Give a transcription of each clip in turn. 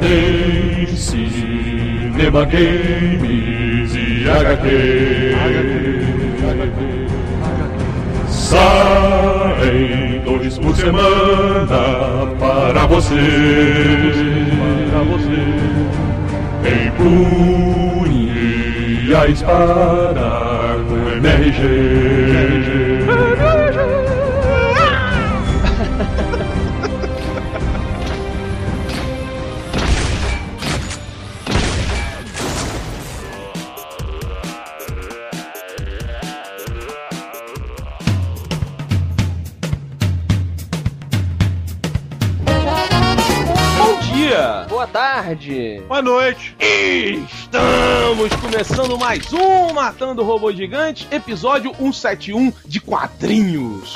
Tem cinema, games e HQ. Saem dois por semana para você. Para você. Em punho e a espada com MRG. Começando mais um Matando Robô Gigante, episódio 171 de quadrinhos.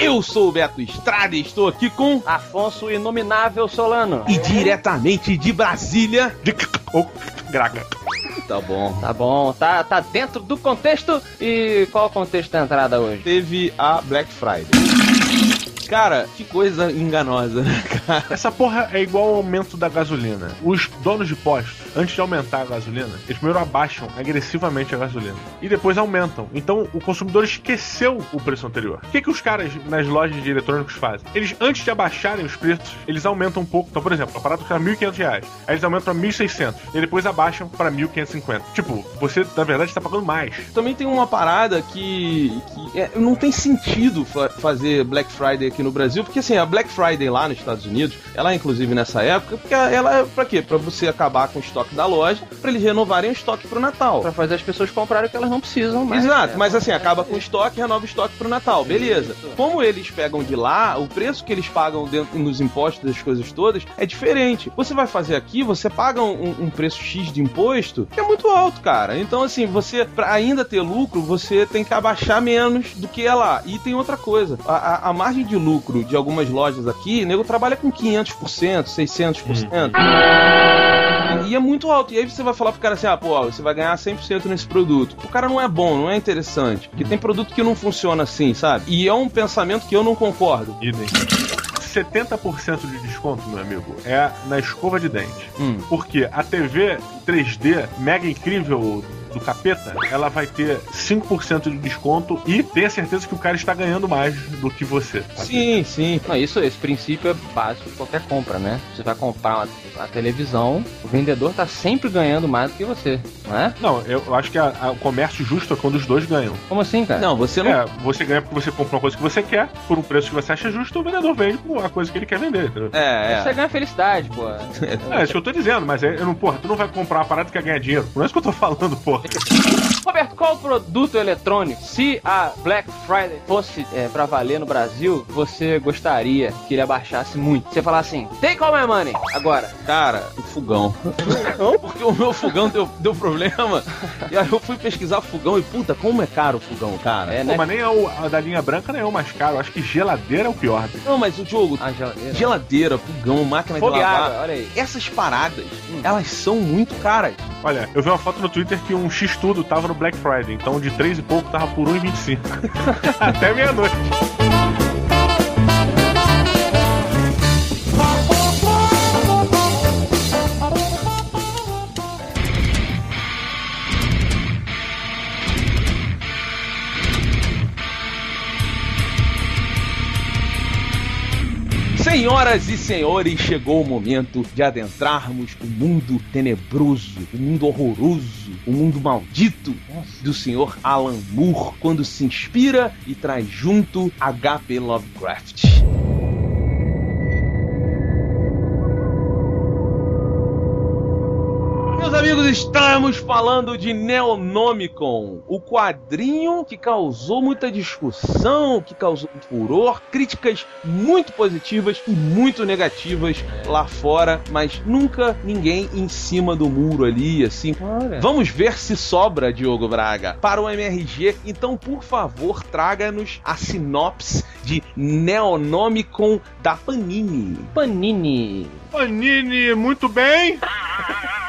Eu sou o Beto Estrada e estou aqui com. Afonso Inominável Solano. E diretamente de Brasília. De... Oh, graga. Tá bom. Tá bom, tá, tá dentro do contexto. E qual é o contexto da entrada hoje? Teve a Black Friday. Cara, que coisa enganosa, né, cara? Essa porra é igual ao aumento da gasolina. Os donos de postos, antes de aumentar a gasolina, eles primeiro abaixam agressivamente a gasolina. E depois aumentam. Então o consumidor esqueceu o preço anterior. O que, que os caras nas lojas de eletrônicos fazem? Eles, antes de abaixarem os preços, eles aumentam um pouco. Então, por exemplo, a parada custa 1.500 reais. Aí eles aumentam pra 1.600. E depois abaixam pra 1.550. Tipo, você, na verdade, está pagando mais. Também tem uma parada que, que é, não tem sentido fa fazer Black Friday aqui no Brasil, porque assim, a Black Friday lá nos Estados Unidos, ela é inclusive nessa época, porque ela é pra quê? Pra você acabar com o estoque da loja, pra eles renovarem o estoque pro Natal. Pra fazer as pessoas comprarem o que elas não precisam mais. Exato, É, mas assim, acaba com o estoque e renova o estoque pro Natal, beleza. Como eles pegam de lá, o preço que eles pagam dentro, nos impostos das coisas todas é diferente. Você vai fazer aqui, você paga um, um preço X de imposto, que é muito alto, cara. Então, assim, você, pra ainda ter lucro, você tem que abaixar menos do que é lá. E tem outra coisa, a, a- a margem de lucro de algumas lojas aqui, o nego trabalha com 500%, 600%. E é muito alto. E aí você vai falar pro cara assim: ah, pô, você vai ganhar 100% nesse produto. O cara não é bom, não é interessante. Porque tem produto que não funciona assim, sabe? E é um pensamento que eu não concordo. Idem. 70% de desconto, meu amigo, é na escova de dente. Hum. Porque a TV 3D mega incrível do capeta, ela vai ter 5% de desconto e tenha certeza que o cara está ganhando mais do que você. Sim, sim. Não, isso, esse princípio é básico de qualquer compra, né? Você vai comprar uma, uma televisão, o vendedor tá sempre ganhando mais do que você, não é? Não, eu acho que a- a- o comércio justo é quando os dois ganham. Como assim, cara? Não, você não. É, você ganha porque você compra uma coisa que você quer, por um preço que você acha justo, o vendedor vende por a coisa que ele quer vender, entendeu? É, Você é. ganha felicidade, pô. É, isso que eu tô dizendo, mas é, eu não, porra, tu não vai comprar uma parada que quer ganhar dinheiro. Não é isso que eu tô falando, porra. Roberto, qual produto eletrônico, se a Black Friday fosse é, pra valer no Brasil, você gostaria que ele abaixasse muito? Você falar assim, take all my money, agora. Cara, o fogão. Porque o meu fogão deu, deu problema. E aí eu fui pesquisar fogão e puta, como é caro o fogão, cara. É, Pô, né? mas nem é o, a da linha branca nem é o mais caro. Acho que geladeira é o pior. bicho. Não, mas o jogo, A geladeira. geladeira, fogão, máquina Fogo de lavar. olha aí. Essas paradas, elas são muito caras. Olha, eu vi uma foto no Twitter que um X tudo tava no Black Friday, então de 3 e pouco tava por 1,25. Até meia-noite. Senhoras e senhores, chegou o momento de adentrarmos o mundo tenebroso, o mundo horroroso, o mundo maldito do senhor Alan Moore, quando se inspira e traz junto H.P. Lovecraft. Meus amigos, estamos falando de Neonomicon, o quadrinho que causou muita discussão, que causou muito furor, críticas muito positivas e muito negativas lá fora, mas nunca ninguém em cima do muro ali, assim. Olha. Vamos ver se sobra, Diogo Braga, para o MRG. Então, por favor, traga-nos a sinopse de Neonomicon da Panini. Panini. Panini, muito bem.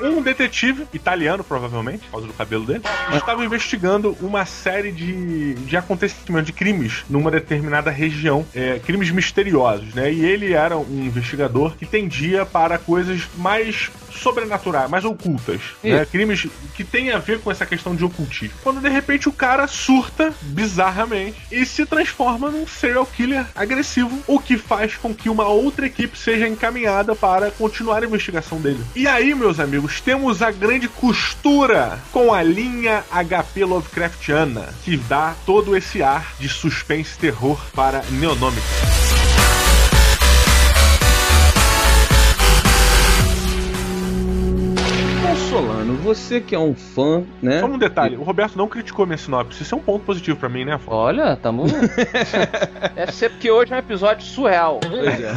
Um detetive, italiano provavelmente, por causa do cabelo dele, estava investigando uma série de, de acontecimentos, de crimes numa determinada região, é, crimes misteriosos, né? E ele era um investigador que tendia para coisas mais sobrenaturais, mais ocultas, né? Crimes que têm a ver com essa questão de ocultismo. Quando de repente o cara surta bizarramente e se transforma num serial killer agressivo, o que faz com que uma outra equipe seja encaminhada para continuar a investigação dele. E aí, meus amigos, temos a grande costura com a linha HP Lovecraftiana, que dá todo esse ar de suspense e terror para Neonômica. Você que é um fã, né? Só um detalhe, o Roberto não criticou minha sinopse. Isso é um ponto positivo pra mim, né, Afonso? Olha, tamo. Deve ser porque hoje é um episódio surreal. Pois é.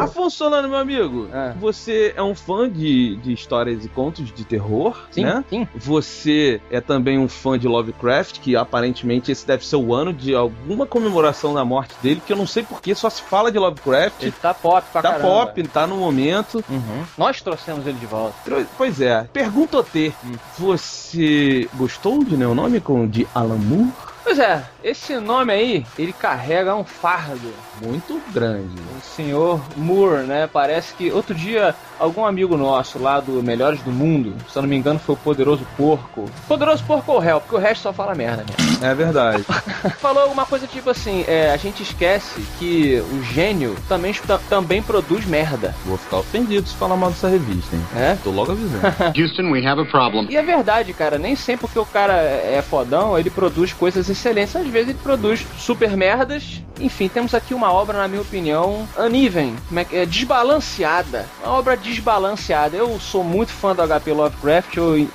Afonso Solano, meu amigo, É. você é um fã de, de histórias e contos de terror, Sim, né? sim. Você é também um fã de Lovecraft, que aparentemente esse deve ser o ano de alguma comemoração da morte dele, que eu não sei porque só se fala de Lovecraft. Ele tá pop pra Tá caramba. pop, tá no momento. Uhum. Nós trouxemos ele de volta. Pois é, pergunta T. Você gostou de Neonômico de Alan Moore? Pois é, esse nome aí, ele carrega um fardo. Muito grande. O senhor Moore, né? Parece que outro dia algum amigo nosso lá do Melhores do Mundo, se eu não me engano foi o Poderoso Porco. Poderoso Porco ou réu, porque o resto só fala merda, né? É verdade. Falou alguma coisa tipo assim, é, a gente esquece que o gênio também, também produz merda, Vou ficar ofendido se falar mal dessa revista, hein? né? Tô logo avisando. Houston, we have a problem. E é verdade, cara, nem sempre que o cara é fodão, ele produz coisas excelentes. Às vezes ele produz super merdas. Enfim, temos aqui uma obra, na minha opinião, uneven, é é? desbalanceada. Uma obra desbalanceada. Eu sou muito fã do HP Lovecraft, eu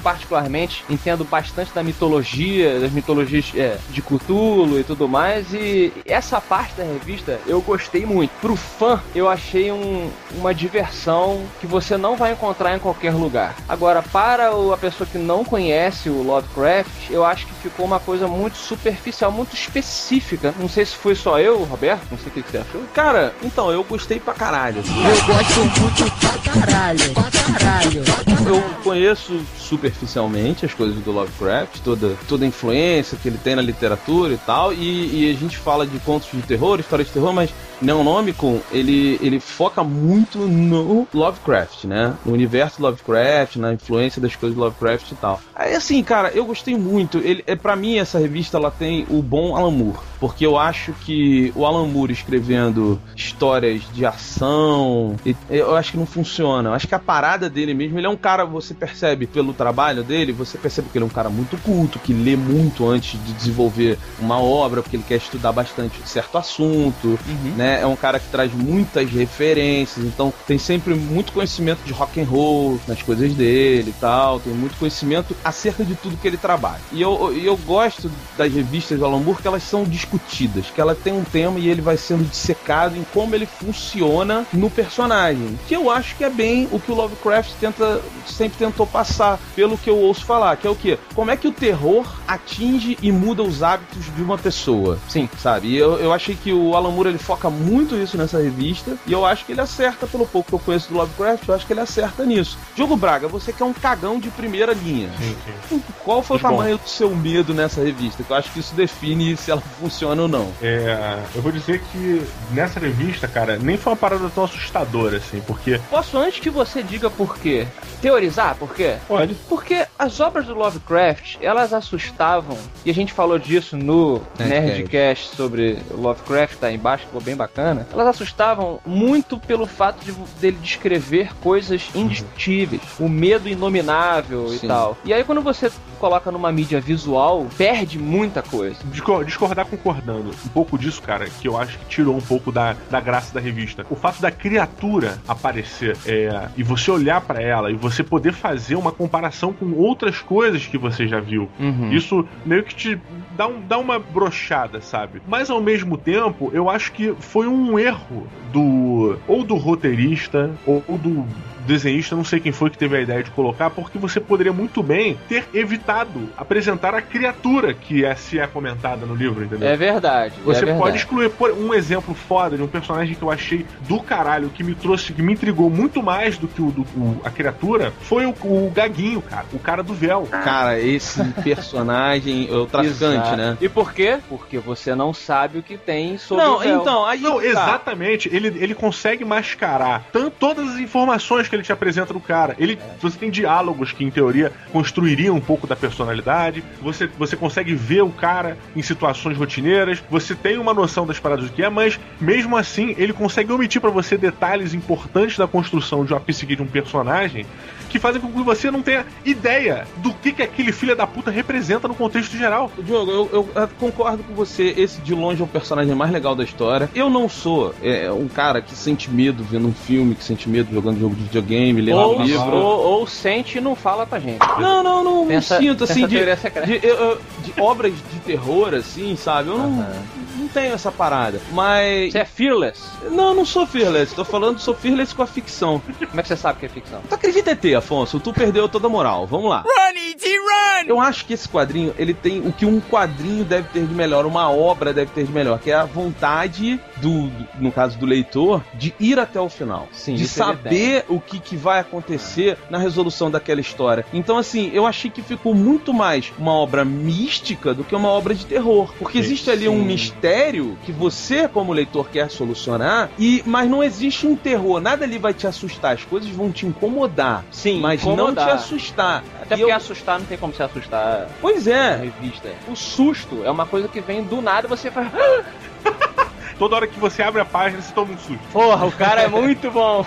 particularmente entendo bastante da mitologia, das mitologias é, de Cthulhu e tudo mais, e essa parte da revista eu gostei muito. Pro fã, eu achei um- uma diversão que você não vai encontrar em qualquer lugar. Agora, para o- a pessoa que não conhece o Lovecraft, eu acho que ficou uma coisa muito superficial, muito específica. Não sei se foi só eu, Roberto, não sei o que que você achou. Cara, então, eu gostei pra caralho. Eu gosto muito pra caralho, pra caralho. Eu conheço superficialmente as coisas do Lovecraft, toda, toda a influência que ele tem na literatura e tal, e, e a gente fala de contos de terror, histórias de terror, mas Neonômico, ele, ele foca muito no Lovecraft, né? No universo Lovecraft, na influência das coisas do Lovecraft e tal. Aí assim, cara, eu gostei muito. Ele, é, para mim, essa revista ela tem o bom Alan Moore, porque eu acho que o Alan Moore escrevendo histórias de ação, eu acho que não funciona. Eu acho que a parada dele mesmo, ele é um cara, você percebe pelo trabalho dele, você percebe que ele é um cara muito culto, que lê muito antes de desenvolver uma obra, porque ele quer estudar bastante certo assunto, né? É um cara que traz muitas referências, então tem sempre muito conhecimento de rock and roll nas coisas dele e tal, tem muito conhecimento acerca de tudo que ele trabalha. E eu, eu gosto das revistas do Alan Moore que elas são discutidas, que ela tem um tema e ele vai sendo dissecado em como ele funciona no personagem, que eu acho que é bem o que o Lovecraft tenta sempre tentou passar, pelo que eu ouço falar, que é o que? Como é que o terror atinge e muda os hábitos de uma pessoa? Sim. sabe? E eu, eu achei que o Alan Moore ele foca muito isso nessa revista e eu acho que ele acerta pelo pouco que eu conheço do Lovecraft, eu acho que ele acerta nisso. Diogo Braga, você que é um cagão de primeira linha. Sim, sim. Qual foi o Muito bom. tamanho do seu medo nessa revista? Que eu acho que isso define se ela funciona ou não. É, eu vou dizer que nessa revista, cara, nem foi uma parada tão assustadora, assim, porque. Posso, antes que você diga por quê, teorizar por quê? Pode. Porque as obras do Lovecraft, elas assustavam, e a gente falou disso no Nerdcast. Nerdcast sobre Lovecraft, tá aí embaixo, ficou bem bacana. Elas assustavam muito pelo fato de, dele descrever coisas indiscutíveis, o medo inominável Sim. e tal. E aí quando você coloca numa mídia visual, perde muita coisa. Discor- Discordar concordando. Um pouco disso, cara, que eu acho que tirou um pouco da, da graça da revista. O fato da criatura aparecer é, e você olhar pra ela e você poder fazer uma comparação com outras coisas que você já viu. Uhum. Isso meio que te dá, um, dá uma brochada, sabe? Mas ao mesmo tempo, eu acho que foi um erro do. ou do roteirista, ou do desenhista, não sei quem foi que teve a ideia de colocar, porque você poderia muito bem ter evitado apresentar a criatura que é, se é comentada no livro, entendeu? É verdade. Você é verdade. pode excluir por um exemplo foda de um personagem que eu achei do caralho, que me trouxe, que me intrigou muito mais do que o, do- o- a criatura, foi o, o Gaguinho, cara. O cara do véu. Cara, esse personagem, é o traficante, Exato. né? E por quê? Porque você não sabe o que tem sobre Não, o véu. então, aí. Não, tá. exatamente. Ele, ele consegue mascarar tanto, todas as informações que ele te apresenta do cara. Ele, Você tem diálogos que, em teoria, construiriam um pouco da personalidade. Você, você consegue ver o cara em situações rotineiras. Você tem uma noção das paradas do que é, mas mesmo assim, ele consegue omitir pra você detalhes importantes da construção de uma psique de um personagem que fazem com que você não tenha ideia do que, que aquele filho da puta representa no contexto geral. Diogo, eu, eu, eu concordo com você. Esse de longe é o personagem mais legal da história. Eu não sou é, um cara que sente medo vendo um filme, que sente medo jogando jogo de videogame, lendo Ou, um livro. ou, ou sente e não fala pra gente. Não, não, não, Pensa- não sinto assim de, secreta. de, eu- de obras de terror, assim, sabe? Eu não. Tenho essa parada. Mas. Você é fearless? Não, não sou fearless. Tô falando, sou fearless com a ficção. Como é que você sabe que é ficção? Tu acredita em ET, Afonso? Tu perdeu toda a moral. Vamos lá. Eu acho que esse quadrinho, ele tem o que um quadrinho deve ter de melhor, uma obra deve ter de melhor, que é a vontade do, no caso do leitor, de ir até o final. Sim, de ele saber o que, que vai acontecer na resolução daquela história. Então, assim, eu achei que ficou muito mais uma obra mística do que uma obra de terror. Porque existe ali um sim. Mistério que você, como leitor, quer solucionar, e mas não existe um terror. Nada ali vai te assustar. As coisas vão te incomodar. Sim, mas incomodar. não te assustar. Até E porque eu- assustar não tem como se assustar Pois é. revista. O susto é uma coisa que vem do nada e você faz. Toda hora que você abre a página, você toma um susto. Porra, o cara é muito bom.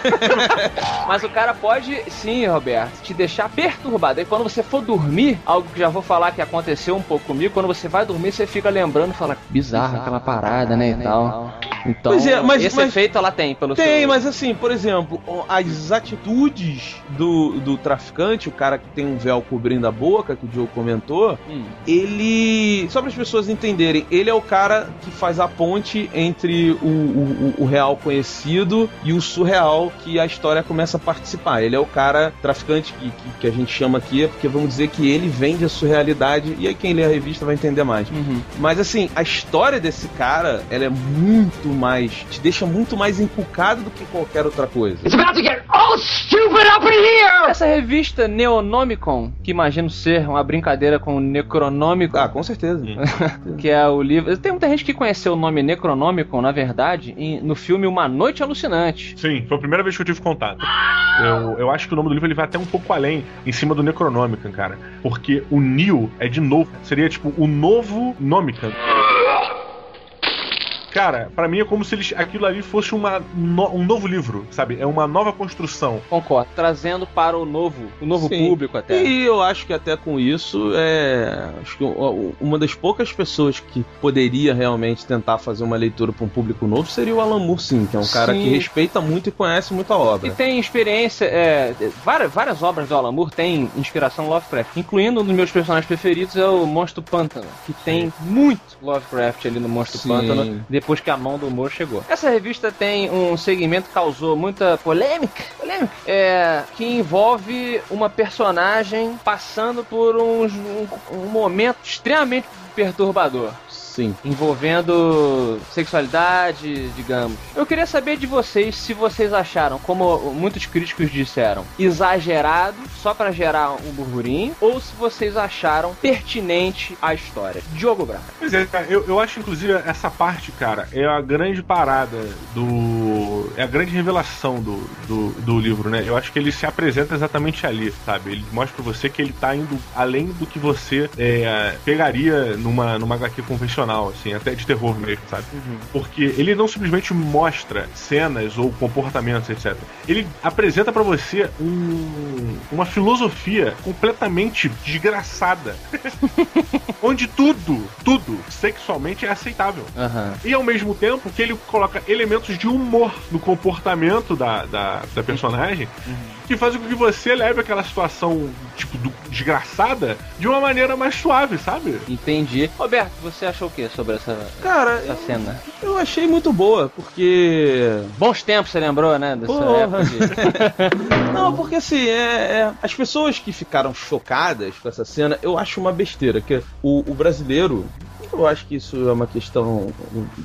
Mas o cara pode, sim, Roberto, te deixar perturbado. Aí quando você for dormir, algo que já vou falar que aconteceu um pouco comigo, quando você vai dormir, você fica lembrando e fala, bizarro aquela parada, né, e tal. Então, é, mas- esse mas- efeito ela tem pelo Tem, seu... mas assim, por exemplo, as atitudes do, do traficante, o cara que tem um véu cobrindo a boca, que o Diogo comentou, Hum. ele. Só para as pessoas entenderem, ele é o cara que faz a ponte entre o, o, o- o real conhecido e o surreal que a história começa a participar. Ele é o cara traficante que, que, que a gente chama aqui, é porque vamos dizer que ele vende a surrealidade, e aí quem lê a revista vai entender mais. Uhum. Mas assim, a história desse cara, ela é muito mais. te deixa muito mais encucado do que qualquer outra coisa. Essa revista Neonomicon, que imagino ser uma brincadeira com o Necronômico, Ah, com certeza. que é o livro. Tem muita gente que conheceu o nome Necronômicon, na verdade, em- no filme Uma Noite Alucinante. Sim, foi a primeira vez que eu tive contato. Eu, eu acho que o nome do livro ele vai até um pouco além, em cima do Necronômica, cara. Porque o Neo é de novo. Seria tipo o novo Nomican. Cara, pra mim é como se eles, aquilo ali fosse uma, no- um novo livro, sabe? É uma nova construção. Concordo. Trazendo para o novo, o novo Sim. público até. E eu acho que até com isso é. Acho que uma das poucas pessoas que poderia realmente tentar fazer uma leitura para um público novo seria o Alan Moore, sim, que é um cara Sim. que respeita muito e conhece muito a E obra. tem experiência, é, várias, várias obras do Alan Moore têm inspiração Lovecraft, incluindo um dos meus personagens preferidos é o Monstro Pântano, que tem muito Lovecraft ali no Monstro Sim. Pântano, depois que a mão do Moore chegou. Essa revista tem um segmento que causou muita polêmica, polêmica é, que envolve uma personagem passando por um, um momento extremamente perturbador Sim. envolvendo sexualidade, digamos. Eu queria saber de vocês se vocês acharam, como muitos críticos disseram, exagerado só pra gerar um burburinho, ou se vocês acharam pertinente à história. Diogo Braga. Pois é, eu, eu acho inclusive essa parte, cara, é a grande parada do. É a grande revelação do, do, do livro, né? Eu acho que ele se apresenta exatamente ali, sabe? Ele mostra pra você que ele tá indo além do que você é, pegaria numa, numa HQ convencional, assim, até de terror mesmo, sabe? Porque ele não simplesmente mostra cenas ou comportamentos, etc. Ele apresenta pra você um- uma filosofia completamente desgraçada. onde tudo, tudo sexualmente é aceitável. Aham. E ao mesmo tempo que ele coloca elementos de humor no comportamento da, da, da personagem, que faz com que você leve aquela situação, tipo, do- desgraçada de uma maneira mais suave, sabe? Entendi. Roberto, você achou que sobre essa, Cara, essa cena? eu achei muito boa, porque. Bons tempos, você lembrou, né? Dessa Porra. época de... Não, porque assim, é, é- as pessoas que ficaram chocadas com essa cena, eu acho uma besteira, que o, o brasileiro. Eu acho que isso é uma questão.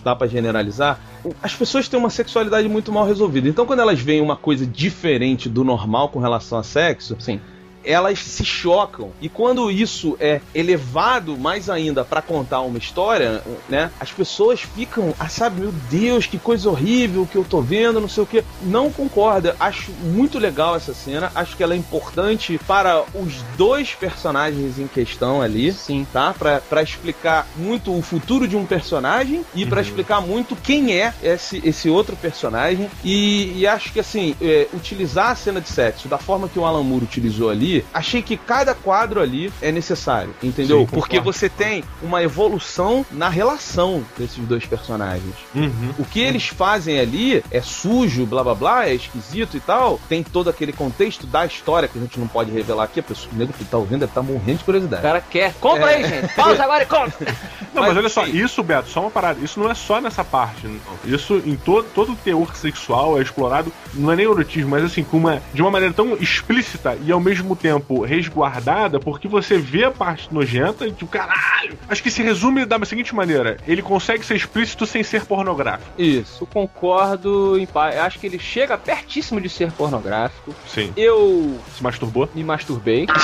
dá pra generalizar. As pessoas têm uma sexualidade muito mal resolvida. Então, quando elas veem uma coisa diferente do normal com relação a sexo, Sim. Elas se chocam. E quando isso é elevado mais ainda pra contar uma história, né? As pessoas ficam, ah, sabe, meu Deus, que coisa horrível que eu tô vendo, não sei o que. Não concorda. Acho muito legal essa cena. Acho que ela é importante para os dois personagens em questão ali. Sim. Tá? Pra, pra explicar muito o futuro de um personagem e pra explicar muito quem é esse, esse outro personagem. E, e acho que, assim, é, utilizar a cena de sexo da forma que o Alan Moore utilizou ali, achei que cada quadro ali é necessário, entendeu? Sim. Porque você tem uma evolução na relação desses dois personagens. Uhum. O que eles fazem ali é sujo, blá blá blá, é esquisito e tal. Tem todo aquele contexto da história que a gente não pode revelar aqui. A pessoa, o nego que tá ouvindo deve estar morrendo de O curiosidade. cara quer. Compra É. aí, gente. Pausa agora e compra. Não, mas, Mas, olha só, isso, Beto, só uma parada. Isso não é só nessa parte. Isso em todo, todo o teor sexual é explorado, não é nem erotismo, mas assim, com uma, de uma maneira tão explícita e ao mesmo tempo resguardada, porque você vê a parte nojenta e tipo, caralho! Acho que se resume da seguinte maneira: ele consegue ser explícito sem ser pornográfico. Isso. Eu concordo em acho que ele chega pertíssimo de ser pornográfico. Sim. Eu Se masturbou? me masturbei.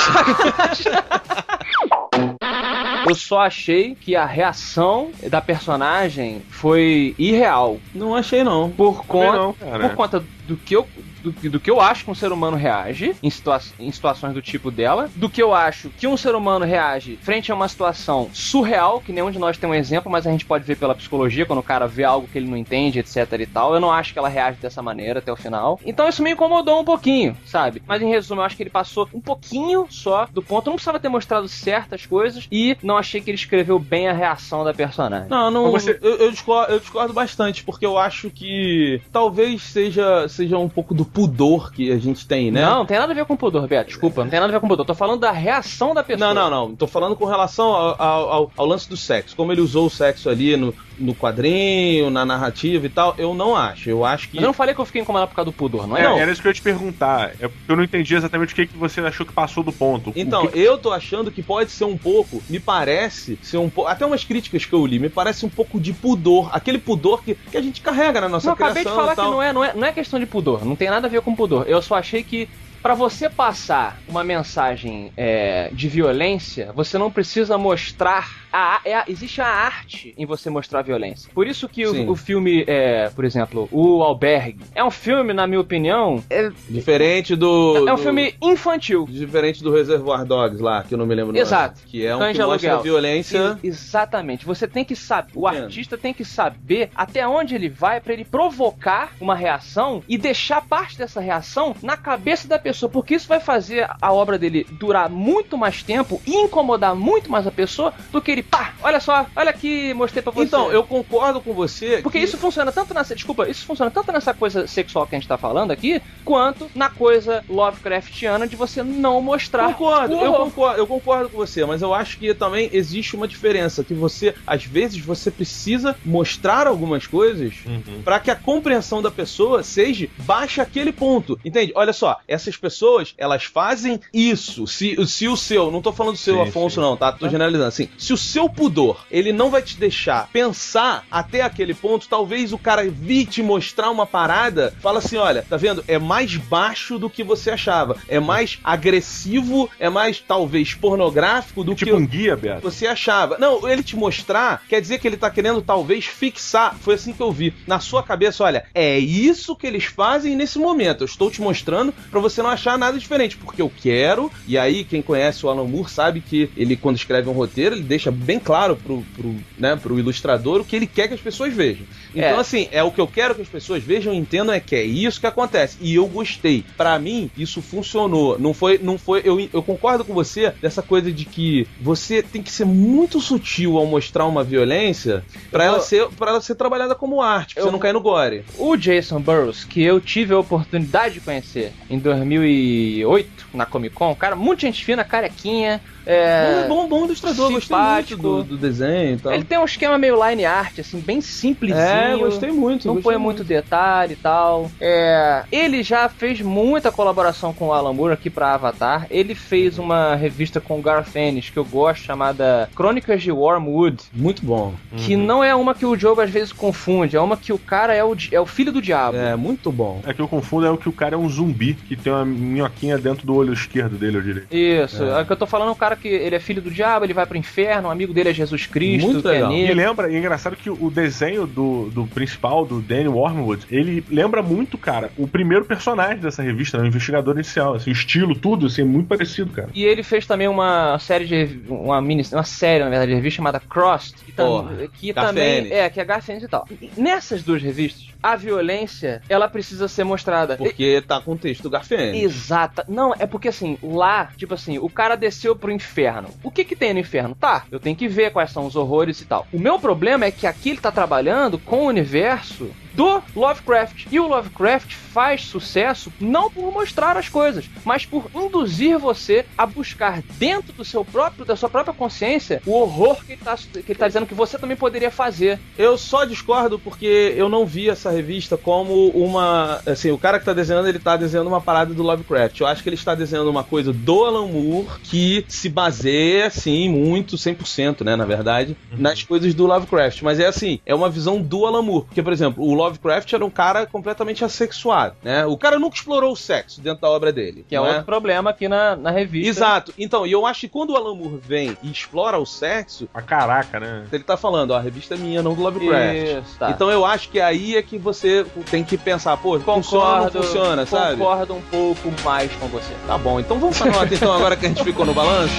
Eu só achei que a reação da personagem foi irreal. Não achei não. Por conta, não, por conta do que eu. Do, que- do que eu acho que um ser humano reage em, situa em situações do tipo dela, do que eu acho que um ser humano reage frente a uma situação surreal, que nenhum de nós tem um exemplo, mas a gente pode ver pela psicologia, quando o cara vê algo que ele não entende, etc e tal. Eu não acho que ela reage dessa maneira até o final. Então isso me incomodou um pouquinho, sabe? Mas em resumo, eu acho que ele passou um pouquinho só do ponto. Não precisava ter mostrado certas coisas e não achei que ele escreveu bem a reação da personagem. Não, não. Você- Eu, eu discordo, eu discordo bastante, porque eu acho que talvez seja, seja um pouco do pudor que a gente tem, né? Não, não tem nada a ver com pudor, Beto. Desculpa, não tem nada a ver com pudor. Tô falando da reação da pessoa. Não, não, não. Tô falando com relação ao, ao- ao- lance do sexo. Como ele usou o sexo ali no, no quadrinho, na narrativa e tal, eu não acho. Eu acho que. Mas eu não falei que eu fiquei incomodado por causa do pudor, não é? É, Não. Era isso que eu ia te perguntar. É porque eu não entendi exatamente o que, que você achou que passou do ponto. Então, que- eu tô achando que pode ser um pouco, me parece ser um pouco. Até umas críticas que eu li, me parece um pouco de pudor. Aquele pudor que, que a gente carrega na nossa Não, eu criação. acabei de falar tal. que não é, não, é, não é questão de pudor. Não tem nada a ver com pudor. Eu só achei que pra você passar uma mensagem é, de violência, você não precisa mostrar. A, é existe a arte em você mostrar violência. Por isso que o, o filme, é, por exemplo, O Albergue, é um filme, na minha opinião, é, Diferente do. é um do- filme infantil. Diferente do Reservoir Dogs lá, que eu não me lembro o nome. Exato. Que é um Cães que mostra violência. E- exatamente. Você tem que saber, o Entendo. artista tem que saber até onde ele vai pra ele provocar uma reação e deixar parte dessa reação na cabeça da pessoa, porque isso vai fazer a obra dele durar muito mais tempo e incomodar muito mais a pessoa do que ele, pá, olha só, olha aqui, mostrei pra você. Então, eu concordo com você. Porque que- isso funciona tanto nessa. Desculpa, isso funciona tanto nessa coisa sexual que a gente tá falando aqui, quanto na coisa Lovecraftiana de você não mostrar. Concordo, o eu concordo, eu concordo com você, mas eu acho que também existe uma diferença que você, às vezes, você precisa mostrar algumas coisas Uhum. pra que a compreensão da pessoa seja baixa aquele ponto. Entende? Olha só, pessoas, elas fazem isso. Se, se o seu, não tô falando do seu Sim, Afonso sim. não, tá? Tô generalizando assim. Se o seu pudor, ele não vai te deixar pensar até aquele ponto, talvez o cara vir te mostrar uma parada, fala assim, olha, tá vendo? É mais baixo do que você achava. É mais agressivo, é mais talvez pornográfico do Tipo que um guia, Beto. você achava. Não, ele te mostrar quer dizer que ele tá querendo talvez fixar. Foi assim que eu vi. Na sua cabeça, olha, é isso que eles fazem nesse momento. Eu estou te mostrando pra você não achar nada diferente, porque eu quero, e aí quem conhece o Alan Moore sabe que ele, quando escreve um roteiro, ele deixa bem claro pro, pro, né, pro ilustrador o que ele quer que as pessoas vejam. Então, É. assim, é o que eu quero que as pessoas vejam e entendam é que é isso que acontece. E eu gostei. Pra mim, isso funcionou. Não foi. Não foi eu, eu concordo com você dessa coisa de que você tem que ser muito sutil ao mostrar uma violência pra Eu- ela ser, pra ela ser trabalhada como arte, pra Eu- você não cair no gore. O Jason Burrows, que eu tive a oportunidade de conhecer em 2008 na Comic Con, cara, muita gente fina, carequinha. É, bom, bom, bom ilustrador, gostei muito do, do desenho e tal. Ele tem um esquema meio line art, assim, bem simplesinho. É, gostei muito. Não gostei põe muito detalhe e tal. É, ele já fez muita colaboração com o Alan Moore aqui pra Avatar. Ele fez uma revista com o Garth Ennis, que eu gosto, chamada Crônicas de Wormwood. Muito bom. Que não é uma que o Joe às vezes confunde, é uma que o cara é o, é o filho do diabo. É, muito bom. É que eu confundo é o que o cara é um zumbi que tem uma minhoquinha dentro do olho esquerdo dele, eu diria. Isso, é. o que eu tô falando é um cara que ele é filho do diabo, ele vai pro inferno, um amigo dele é Jesus Cristo, Muito que legal. é E lembra, e é engraçado que o desenho do, do principal, do Danny Wormwood, ele lembra muito, cara, o primeiro personagem dessa revista, né, o investigador inicial. Assim, o estilo, tudo, assim, é muito parecido, cara. E ele fez também uma série de. uma mini. uma série, na verdade, de revista chamada Crossed, que, tam- Porra, que também. É, que é Ennis e tal. E Nessas duas revistas, a violência, ela precisa ser mostrada. Porque tá com o texto do Garfield. Exata. Não, é porque assim, lá, tipo assim, o cara desceu pro inferno. O que que tem no inferno? Tá, eu tenho que ver quais são os horrores e tal. O meu problema é que aqui ele tá trabalhando com o universo do Lovecraft. E o Lovecraft faz sucesso não por mostrar as coisas, mas por induzir você a buscar dentro do seu próprio, da sua própria consciência, o horror que ele tá, que ele tá dizendo que você também poderia fazer. Eu só discordo porque eu não vi essa revista como uma. Assim, o cara que tá desenhando, ele tá desenhando uma parada do Lovecraft. Eu acho que ele está desenhando uma coisa do Alan Moore que se baseia, assim, muito, 100%, né, na verdade, nas coisas do Lovecraft. Mas é assim, é uma visão do Alan Moore. Porque, por exemplo, o Lovecraft era um cara completamente assexuado, né? O cara nunca explorou o sexo dentro da obra dele. Que é não outro problema aqui na, na revista. Exato. Então, e eu acho que quando o Alan Moore vem e explora o sexo, Pra caraca, né? ele tá falando, ó, a revista é minha, não do Lovecraft. Isso, tá. Então eu acho que aí é que você tem que pensar, pô, funciona ou não concordo, funciona, sabe? Concordo um pouco mais com você. Tá bom, então vamos pra nota então agora que a gente ficou no balanço.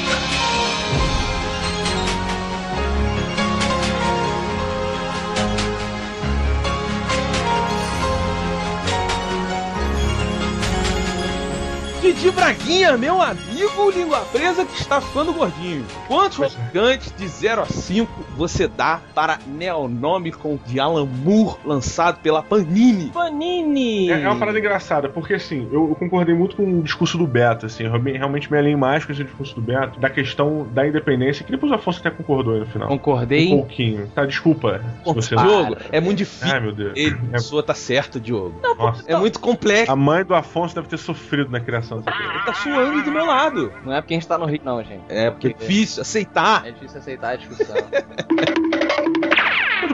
Didi Braguinha, meu amigo língua presa que está ficando gordinho. Quantos Pois é. de 0 a 5 você dá para Neonomicon de Alan Moore, lançado pela Panini? Panini! É, é uma parada engraçada, porque assim, eu, eu concordei muito com o discurso do Beto, assim, eu realmente- me alinhei mais com esse discurso do Beto, da questão da independência, que depois o Afonso até concordou aí no final. Concordei. Um pouquinho. Tá, desculpa. Se você não. Diogo, é muito difícil. Ai, meu Deus. Ele, É- a sua tá certo, Diogo. Nossa. É muito complexo. A mãe do Afonso deve ter sofrido na criação. Ele tá suando do meu lado. Não é porque a gente tá no Rio, não, gente. É, porque é difícil aceitar. É difícil aceitar a discussão.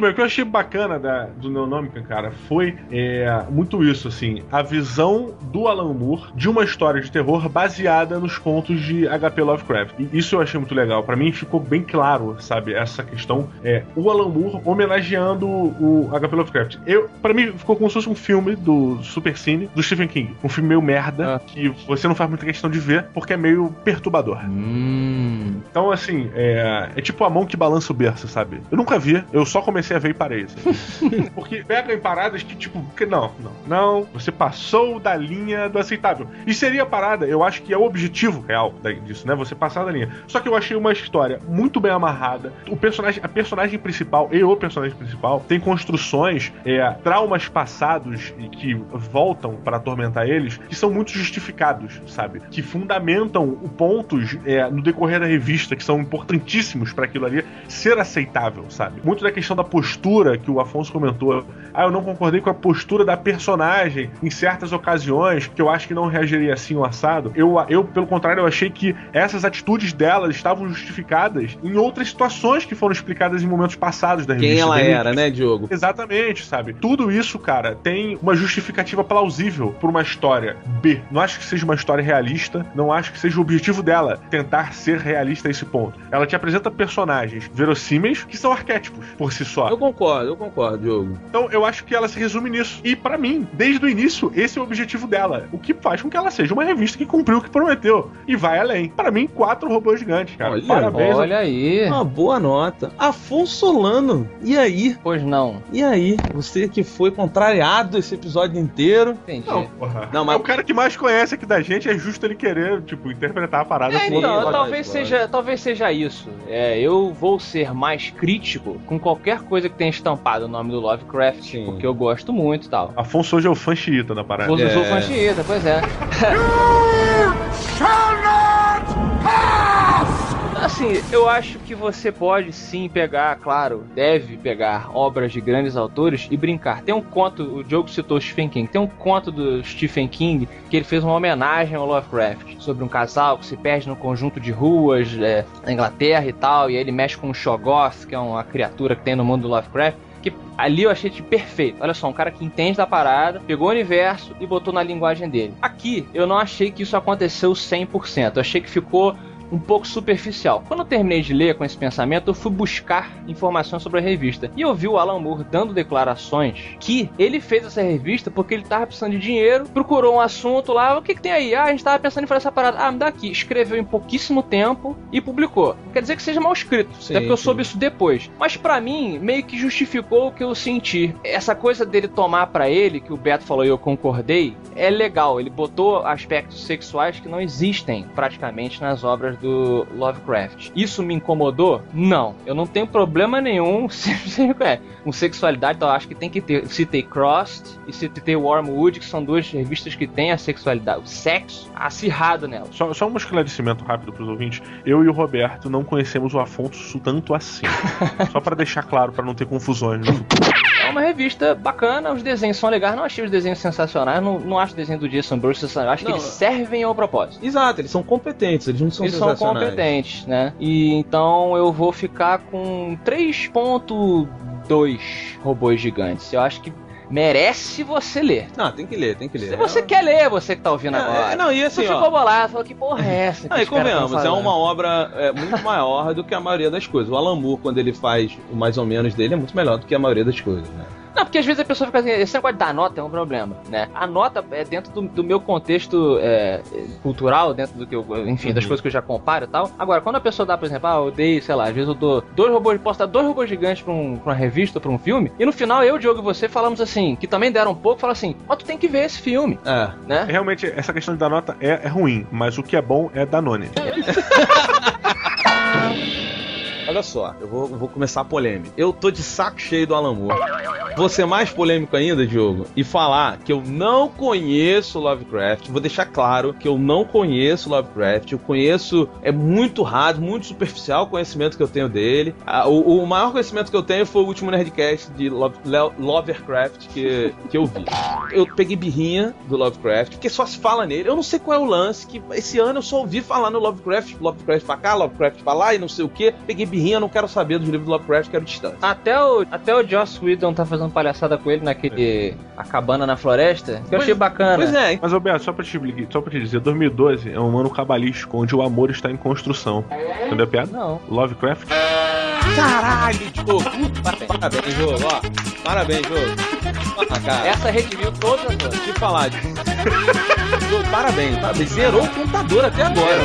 Bem, o que eu achei bacana da, do Neonômica, cara, foi é, muito isso, assim, a visão do Alan Moore de uma história de terror baseada nos contos de HP Lovecraft. E isso eu achei muito legal. Pra mim ficou bem claro, sabe, essa questão. É, o Alan Moore homenageando o HP Lovecraft. Eu, para mim ficou como se fosse um filme do Super Cine do Stephen King. Um filme meio merda, Ah. que você não faz muita questão de ver, porque é meio perturbador. hum. Então, assim, é, é tipo a mão que balança o berço, sabe? Eu nunca vi, eu só comecei a ver e parei. assim. Porque pega em paradas que, tipo, que não, não, não, você passou da linha do aceitável. E seria a parada, eu acho que é o objetivo real disso, né? Você passar da linha. Só que eu achei uma história muito bem amarrada. O personagem, a personagem principal e o personagem principal tem construções, é, traumas passados e que voltam para atormentar eles, que são muito justificados, sabe? Que fundamentam o pontos é, no decorrer da revista que são importantíssimos para aquilo ali ser aceitável, sabe? Muito da questão da postura que o Afonso comentou. Ah, eu não concordei com a postura da personagem em certas ocasiões, que eu acho que não reagiria assim o assado. Eu, eu pelo contrário, eu achei que essas atitudes dela estavam justificadas em outras situações que foram explicadas em momentos passados da revista. Quem ela era, revista. né, Diogo? Exatamente, sabe? Tudo isso, cara, tem uma justificativa plausível por uma história B. Não acho que seja uma história realista, não acho que seja o objetivo dela tentar ser realista a esse ponto. Ela te apresenta personagens verossímeis que são arquétipos por si só. Só. Eu concordo, eu concordo, Diogo. Então eu acho que ela se resume nisso. E pra mim, desde o início, esse é o objetivo dela. O que faz com que ela seja uma revista que cumpriu o que prometeu. E vai além. Pra mim, quatro robôs gigantes, cara. Olha, Parabéns. Olha aí. Uma boa nota. Afonso Solano, e aí? Pois não. E aí? Você que foi contrariado esse episódio inteiro. Entendi. Não, porra. Não, mas- É o cara que mais conhece aqui da gente, é justo ele querer, tipo, interpretar a parada É, como então, talvez lógico. seja, talvez seja isso. É, eu vou ser mais crítico com qualquer coisa que tenha estampado o nome do Lovecraft, Sim. porque eu gosto muito e tal. Afonso hoje é o fã xiita da parada. Vou É. sou fã xiita, pois é. Assim, eu acho que você pode sim pegar, claro, deve pegar obras de grandes autores e brincar. Tem um conto, o Diogo citou Stephen King, tem um conto do Stephen King que ele fez uma homenagem ao Lovecraft sobre um casal que se perde no conjunto de ruas é, na Inglaterra e tal, e aí ele mexe com o Shoggoth, que é uma criatura que tem no mundo do Lovecraft. Que ali eu achei de perfeito. Olha só, um cara que entende da parada, pegou o universo e botou na linguagem dele. Aqui, eu não achei que isso aconteceu 100%. Eu achei que ficou um pouco superficial. Quando eu terminei de ler com esse pensamento, eu fui buscar informações sobre a revista. E eu vi o Alan Moore dando declarações que ele fez essa revista porque ele tava precisando de dinheiro, procurou um assunto lá, o que, que tem aí? Ah, a gente tava pensando em fazer essa parada. Ah, me dá aqui. Escreveu em pouquíssimo tempo e publicou. Quer dizer que seja mal escrito, Sim, até porque eu sim. soube isso depois. Mas pra mim, meio que justificou o que eu senti. Essa coisa dele tomar pra ele, que o Beto falou e eu concordei, é legal. Ele botou aspectos sexuais que não existem praticamente nas obras do Lovecraft. Isso me incomodou? Não. Eu não tenho problema nenhum é, com sexualidade, então eu acho que tem que ter. Citei Crossed e citei Wormwood, que são duas revistas que têm a sexualidade, o sexo acirrado nela. Só, só um esclarecimento rápido pros ouvintes. Eu e o Roberto não conhecemos o Afonso tanto assim. só pra deixar claro, pra não ter confusões no futuro. Uma revista bacana, os desenhos são legais, não achei os desenhos sensacionais, não, não acho o desenho do Jason Bruce sensacional, acho Não, que eles servem ao propósito. Exato, eles são competentes, eles não são Eles são sensacionais. competentes, né? E então eu vou ficar com 3.2 robôs gigantes. Eu acho que merece você ler. Não, tem que ler, tem que ler. Se você quer ler, você que tá ouvindo É, agora. é, não, e assim, você ó. bolado, falou que porra é essa? que Não, e convenhamos, é uma obra é, muito maior do que a maioria das coisas. O Alan Moore, quando ele faz o mais ou menos dele, é muito melhor do que a maioria das coisas, né? Não, porque às vezes a pessoa fica assim, esse negócio de dar nota é um problema, né? A nota é dentro do, do meu contexto é, cultural, dentro do que eu, enfim, das Uhum. coisas que eu já comparo e tal. Agora, quando a pessoa dá, por exemplo, ah, eu dei, sei lá, às vezes eu dou dois robôs, posso dar dois robôs gigantes pra, um, pra uma revista, pra um filme, e no final eu, Diogo e você falamos assim, que também deram um pouco, fala assim, ó, tu tem que ver esse filme, É. né? Realmente, essa questão de dar nota é, é ruim, mas o que é bom é Danone. Olha só, eu vou, vou começar a polêmica. Eu tô de saco cheio do Alan Moore. Vou ser mais polêmico ainda, Diogo, e falar que eu não conheço Lovecraft. Vou deixar claro que eu não conheço Lovecraft. Eu conheço, é muito raso, muito superficial o conhecimento que eu tenho dele. Ah, o, o maior conhecimento que eu tenho foi o último Nerdcast de Love, Lovecraft que, que eu vi. Eu peguei birrinha do Lovecraft, porque só se fala nele. Eu não sei qual é o lance, que esse ano eu só ouvi falar no Lovecraft, Lovecraft pra cá, Lovecraft pra lá e não sei o que. Peguei birrinha, não quero saber dos livros do Lovecraft, quero distância. Até o, até o Joss Whedon tá fazendo palhaçada com ele naquele A Cabana na Floresta, que eu achei bacana. Pois é, Mas, Alberto, só pra, te, só pra te dizer, 2012 é um ano cabalístico onde o amor está em construção. Entendeu a piada? Não. Lovecraft? Caralho, Diogo. Parabéns. Parabéns, jogo, ó. Parabéns, jogo. Ah, cara, Essa redimiu todas as outras. te falar. Diogo, parabéns, parabéns. Zerou o computador até agora,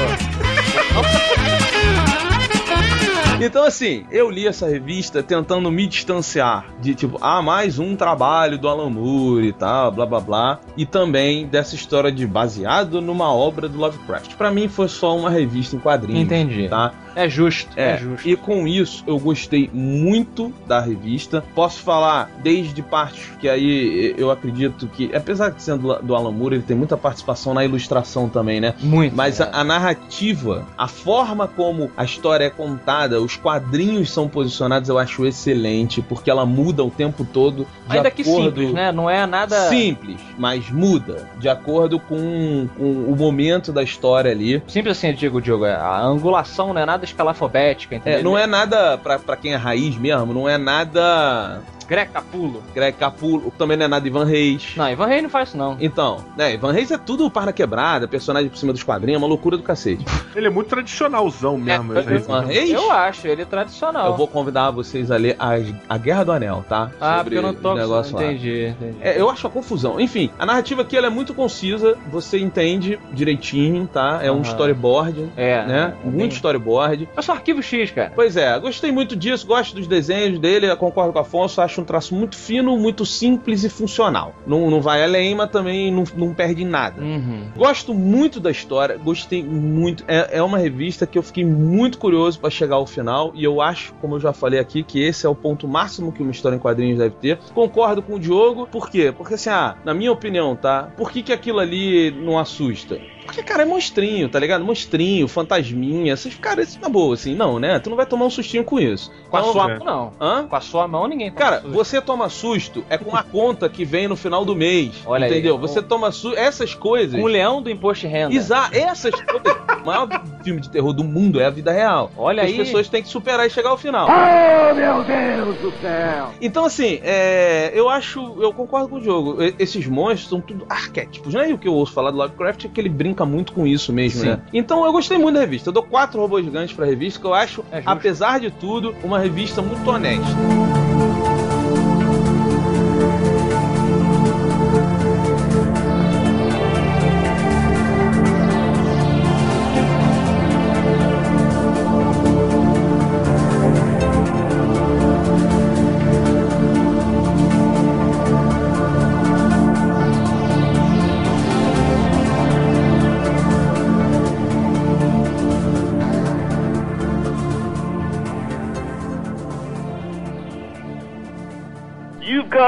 Então, assim, eu li essa revista tentando me distanciar de, tipo, ah, mais um trabalho do Alan Moore e tal, blá blá blá. E também dessa história de baseado numa obra do Lovecraft. Pra mim foi só uma revista em quadrinhos. Entendi. Tá? É justo, é, É, justo. e com isso eu gostei muito da revista. Posso falar desde partes que aí eu acredito que, apesar de sendo do Alan Moore, ele tem muita participação na ilustração também, né? Muito. Mas é. a, a narrativa, a forma como a história é contada, os quadrinhos são posicionados, eu acho excelente, porque ela muda o tempo todo de Ainda que simples, né? Não é nada. Simples, mas muda de acordo com, com o momento da história ali. Simples assim, eu digo, Diogo. é, A angulação não é nada escalafobética, entendeu? É, não é nada, pra, pra quem é raiz mesmo, não é nada Greg Capulo. Greg Capullo, também não é nada de Ivan Reis. Não, Ivan Reis não faz isso, não. Então, né, Ivan Reis é tudo par na quebrada, personagem por cima dos quadrinhos, é uma loucura do cacete. Ele é muito tradicionalzão mesmo. É, esse aí. Ivan Reis? Eu acho, ele é tradicional. Eu vou convidar vocês a ler a, a Guerra do Anel, tá? Ah, Sobre porque eu não tô o negócio lá. Entendi, entendi. É, eu acho uma confusão. Enfim, a narrativa aqui ela é muito concisa, você entende direitinho, tá? É um Aham. storyboard, É, né? é Muito storyboard. É só arquivo X, cara. Pois é, gostei muito disso, gosto dos desenhos dele, concordo com o Afonso, acho um traço muito fino, muito simples e funcional. Não, não vai além, mas também não, não perde nada. Uhum. Gosto muito da história, gostei muito. É, é uma revista que eu fiquei muito curioso pra chegar ao final e eu acho, como eu já falei aqui, que esse é o ponto máximo que uma história em quadrinhos deve ter. Concordo com o Diogo, por quê? Porque assim, ah, na minha opinião, tá? Por que, que aquilo ali não assusta? Porque, cara, é monstrinho, tá ligado? Monstrinho, fantasminha, essas, cara, isso na boa, assim, não, né? Tu não vai tomar um sustinho com isso. Com a Então, sua é. mão, não. Hã? Com a sua mão, ninguém toma Cara, susto. você toma susto é com a conta que vem no final do mês. Olha aí. entendeu? Você toma susto. Essas coisas. Com o leão do imposto de renda. Exato, essas coisas. O maior filme de terror do mundo é a vida real. Olha As aí. pessoas têm que superar e chegar ao final. Oh, meu Deus do céu! Então, assim, é, eu acho. Eu concordo com o jogo. Esses monstros são tudo arquétipos, né? E o que eu ouço falar do Lovecraft é que ele brinca muito com isso mesmo, Sim. né? Então eu gostei muito da revista. Eu dou quatro robôs gigantes pra revista, que eu acho, É apesar de tudo, uma revista muito honesta.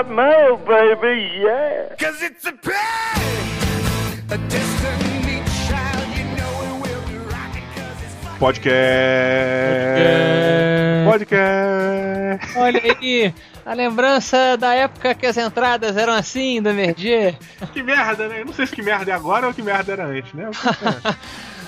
Got mail, baby, yeah. Cause it's a pain, a destiny child, you know it will be rocking cause it's fucking Podcast. Podcast. Olha aí, a lembrança da época que as entradas eram assim, do Merdier. Que merda, né? Eu não sei se que merda é agora ou que merda era antes, né?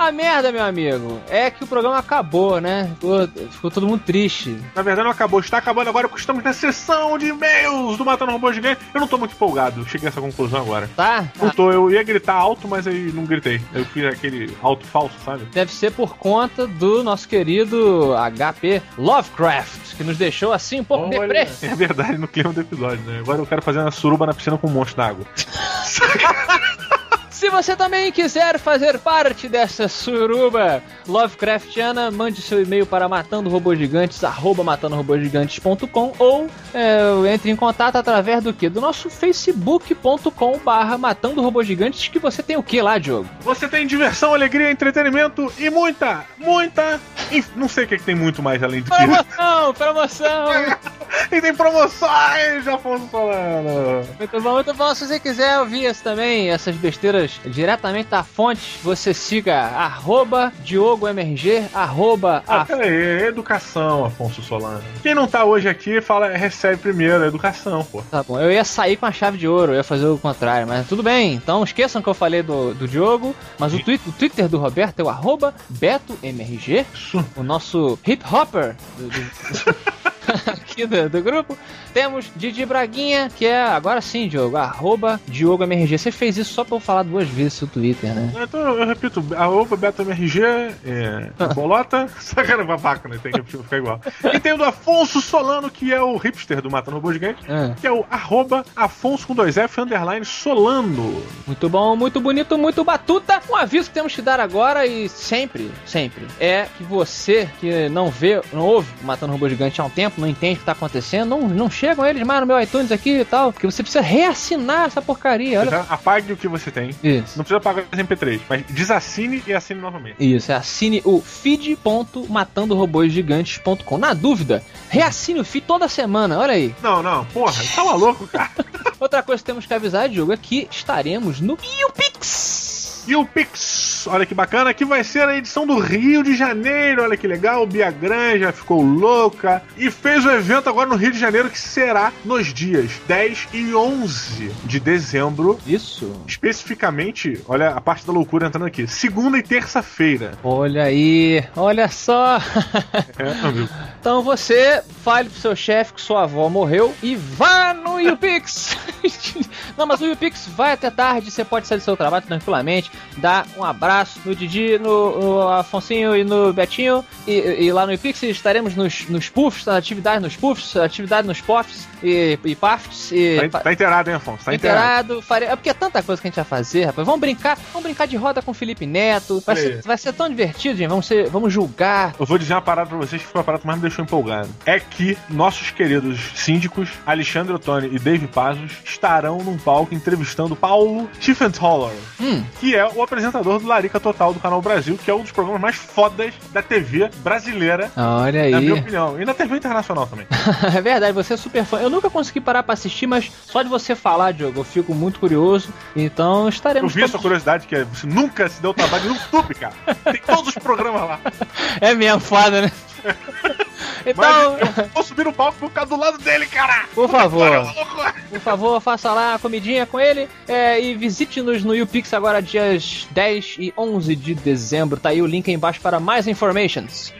A merda, meu amigo, é que o programa acabou, né? Ficou, ficou todo mundo triste. Na verdade não acabou, está acabando agora porque estamos na sessão de e-mails do Matando Robô Gigante. Eu não tô muito empolgado, cheguei a essa conclusão agora. Tá? Não tô, eu ia gritar alto, mas aí não gritei. Eu fiz aquele alto falso, sabe? Deve ser por conta do nosso querido HP Lovecraft, que nos deixou assim um pouco deprê. É verdade, no clima do episódio, né? Agora eu quero fazer uma suruba na piscina com um monstro d'água. Se você também quiser fazer parte dessa suruba Lovecraftiana, mande seu e-mail para matandorobogigantes, arroba matandorobogigantes.com ou é, entre em contato através do que? Do nosso facebook.com barra Matando Robôs Gigantes, que você tem o que lá, Diogo? Você tem diversão, alegria, entretenimento e muita, muita. inf- Não sei o que, que tem muito mais além disso. Promoção, promoção! e tem promoções, Afonso Solano. Muito bom, muito bom. Se você quiser ouvir também, essas besteiras diretamente da fonte, você siga arroba DiogoMRG, arroba Ah, peraí, educação, Afonso Solano. Quem não tá hoje aqui, fala, recebe primeiro, educação, pô. Tá bom, eu ia sair com a chave de ouro, eu ia fazer o contrário, mas tudo bem. Então esqueçam que eu falei do, do Diogo, mas o, twi- o Twitter do Roberto é o arroba BetoMRG, o nosso hip hopper do, do- aqui do, do grupo. Temos Didi Braguinha, que é agora sim, Diogo, arroba DiogoMRG. Você fez isso só pra eu falar duas vezes seu Twitter, né? Então eu repito, arroba BetaMRG, é, bolota, era babaca, né? Tem que ficar igual. E tem o do Afonso Solano, que é o hipster do Matando Robô Gigante, Ah. que é o arroba Afonso com dois F, underline Solano. Muito bom, muito bonito, muito batuta. Um aviso que temos que dar agora e sempre, sempre, é que você que não vê, não ouve Matando Robô Gigante há um tempo, não entende o que tá acontecendo, não, não chegam eles mais no meu iTunes aqui e tal, porque você precisa reassinar essa porcaria, olha. Já apague o que você tem. Isso. Não precisa apagar os MP3, mas desassine e assine novamente. Isso, é assine o feed.matandorobôsgigantes.com. Na dúvida, reassine o feed toda semana, olha aí. Não, não, porra, tá maluco, cara. Outra coisa que temos que avisar, Diogo, é que estaremos no YouPix. E o Pix Pix, olha que bacana, que vai ser a edição do Rio de Janeiro, olha que legal, Bia Granja ficou louca e fez o evento agora no Rio de Janeiro que será nos dias 10 e 11 de dezembro, Isso. especificamente, olha a parte da loucura entrando aqui, segunda e terça-feira. Olha aí, olha só. É, amigo. Então você fale pro seu chefe que sua avó morreu e vá no YouPix. Não, mas o YouPix vai até tarde, você pode sair do seu trabalho tranquilamente, dar um abraço no Didi, no, no Afonsinho e no Betinho. E, e lá no YouPix estaremos nos, nos puffs, na atividade nos puffs, atividade nos puffs e, e pafts. E, Tá, tá inteirado, hein, Afonso? Tá inteirado. Fare- É porque é tanta coisa que a gente vai fazer, rapaz. Vamos brincar, vamos brincar de roda com o Felipe Neto. Vai, ser, vai ser tão divertido, gente. Vamos, ser, vamos julgar. Eu vou dizer uma parada pra vocês que foi a parada que mais me deixou empolgado. É que nossos queridos síndicos, Alexandre Ottoni e Dave Pazos, estarão num palco entrevistando Paulo Tiefenthaler, Hum. que é o apresentador do Larica Total do Canal Brasil, que é um dos programas mais fodas da TV brasileira, Olha na minha aí. opinião. E na TV internacional também. é verdade, você é super fã. Eu nunca consegui parar pra assistir, mas só de você falar, Diogo, eu fico muito curioso. Então Eu estaremos. vi a sua todos- curiosidade, que é, você nunca se deu trabalho no YouTube, cara. Tem todos os programas lá. É mesmo, foda, né? Mas então, eu vou subir no palco e vou ficar do lado dele, cara. por favor. Por favor, faça lá a comidinha com ele é, e visite-nos no YouPix agora dias 10 e 11 de dezembro. Tá aí o link aí embaixo para mais informations.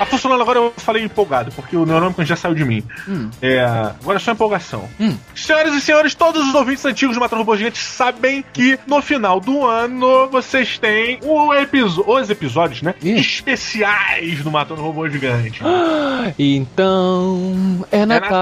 A funcionando agora eu falei empolgado, porque o Neonômico já saiu de mim. Hum. É, agora é só empolgação. Hum. Senhoras e senhores, todos os ouvintes antigos do Matando Robô Gigante sabem que no final do ano vocês têm o episo- os episódios, né? Ih. Especiais do Matando Robô Gigante. Então, é O Natal.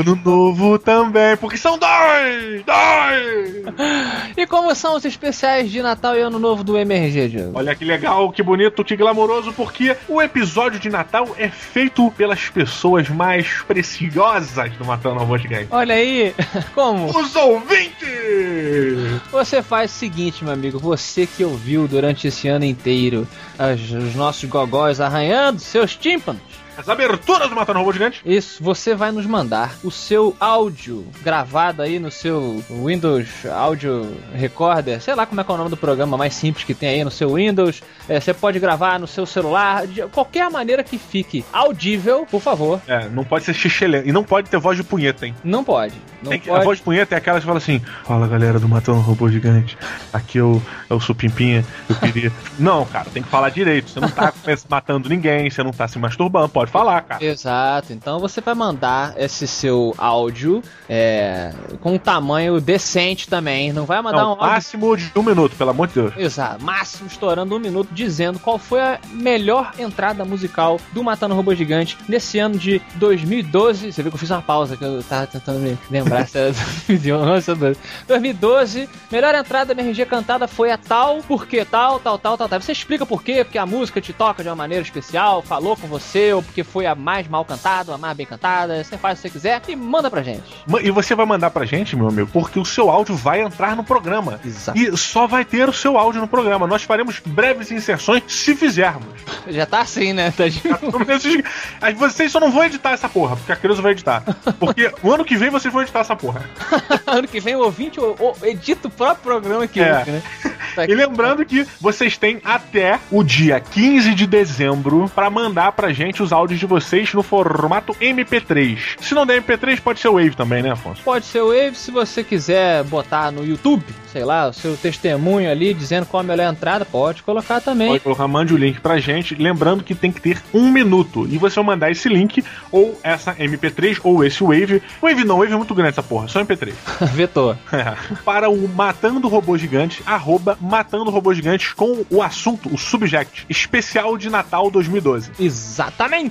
ano novo também, porque são dois! Dois! E como são os especiais de Natal e Ano Novo do MRG, Diogo? Olha que legal, que bonito, que glamouroso, porque o episódio de Natal é feito pelas pessoas mais preciosas do Matando Robô Gigante. Olha aí, como? Os ouvintes! Você faz o seguinte, meu amigo, você que ouviu durante esse ano inteiro as- os nossos gogóis arranhando seus tímpanos. As aberturas do Matando Robô Gigante. Isso, você vai nos mandar o seu áudio gravado aí no seu Windows Audio Recorder, sei lá como é que é o nome do programa mais simples que tem aí no seu Windows. É, você pode gravar no seu celular, de qualquer maneira que fique audível, por favor. É, não pode ser xixelento. E não pode ter voz de punheta, hein? Não pode. Não que- pode. A voz de punheta é aquela que fala assim: Fala galera do Matando Robô Gigante, aqui eu, eu sou Pimpinha, eu queria. não, cara, tem que falar direito. Você não tá matando ninguém, você não tá se masturbando, pode falar, cara. Exato, então você vai mandar esse seu áudio é, com um tamanho decente também. Não vai mandar Não, um áudio máximo de um minuto, pelo amor de Deus. Exato, máximo estourando um minuto dizendo qual foi a melhor entrada musical do Matando Robô Gigante nesse ano de 2012. Você viu que eu fiz uma pausa que eu tava tentando me lembrar se era 2011 ou 12. 2012, melhor entrada da MRG cantada foi a tal, porque tal, tal, tal, tal, tal. Você explica por quê, porque a música te toca de uma maneira especial, falou com você, ou porque foi a mais mal cantada, a mais bem cantada. Você faz o que você quiser e manda pra gente. E você vai mandar pra gente, meu amigo, porque o seu áudio vai entrar no programa. Exato. E só vai ter o seu áudio no programa. Nós faremos breves inserções se fizermos. Já tá assim, né? Tá de... Aí vocês só não vão editar essa porra, porque a Creuza vai editar. Porque o ano que vem vocês vão editar essa porra. ano que vem o ouvinte edita o próprio programa que É. ouve, né? E lembrando que vocês têm até o dia 15 de dezembro pra mandar pra gente os áudios de vocês no formato MP3. Se não der MP3, pode ser Wave também, né, Afonso? Pode ser o Wave se você quiser botar no YouTube, sei lá, o seu testemunho ali dizendo qual a melhor entrada, pode colocar também. Pode colocar, mande o link pra gente. Lembrando que tem que ter um minuto. E você vai mandar esse link, ou essa MP3, ou esse Wave. Wave não, Wave é muito grande essa porra, só MP3. Vetor. para o Matando Robô Gigante, arroba Matando Robô Gigante com o assunto, o subject, especial de Natal 2012. Exatamente!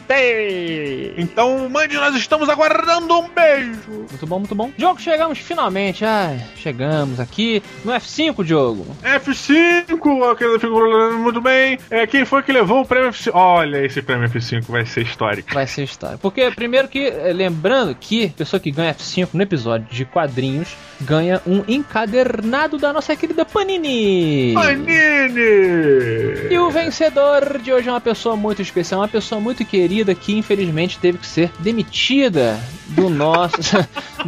Então, mande, nós estamos aguardando um beijo. Muito bom, muito bom. Diogo, chegamos finalmente. Ai, chegamos aqui no F5, Diogo. F5, aquele figura muito bem. É, quem foi que levou o prêmio F5? Olha, esse prêmio F5 vai ser histórico. Vai ser história. Porque, primeiro que, eh, lembrando que a pessoa que ganha F5 no episódio de quadrinhos ganha um encadernado da nossa querida Panini. Panini! E o vencedor de hoje é uma pessoa muito especial, uma pessoa muito querida que infelizmente teve que ser demitida do nosso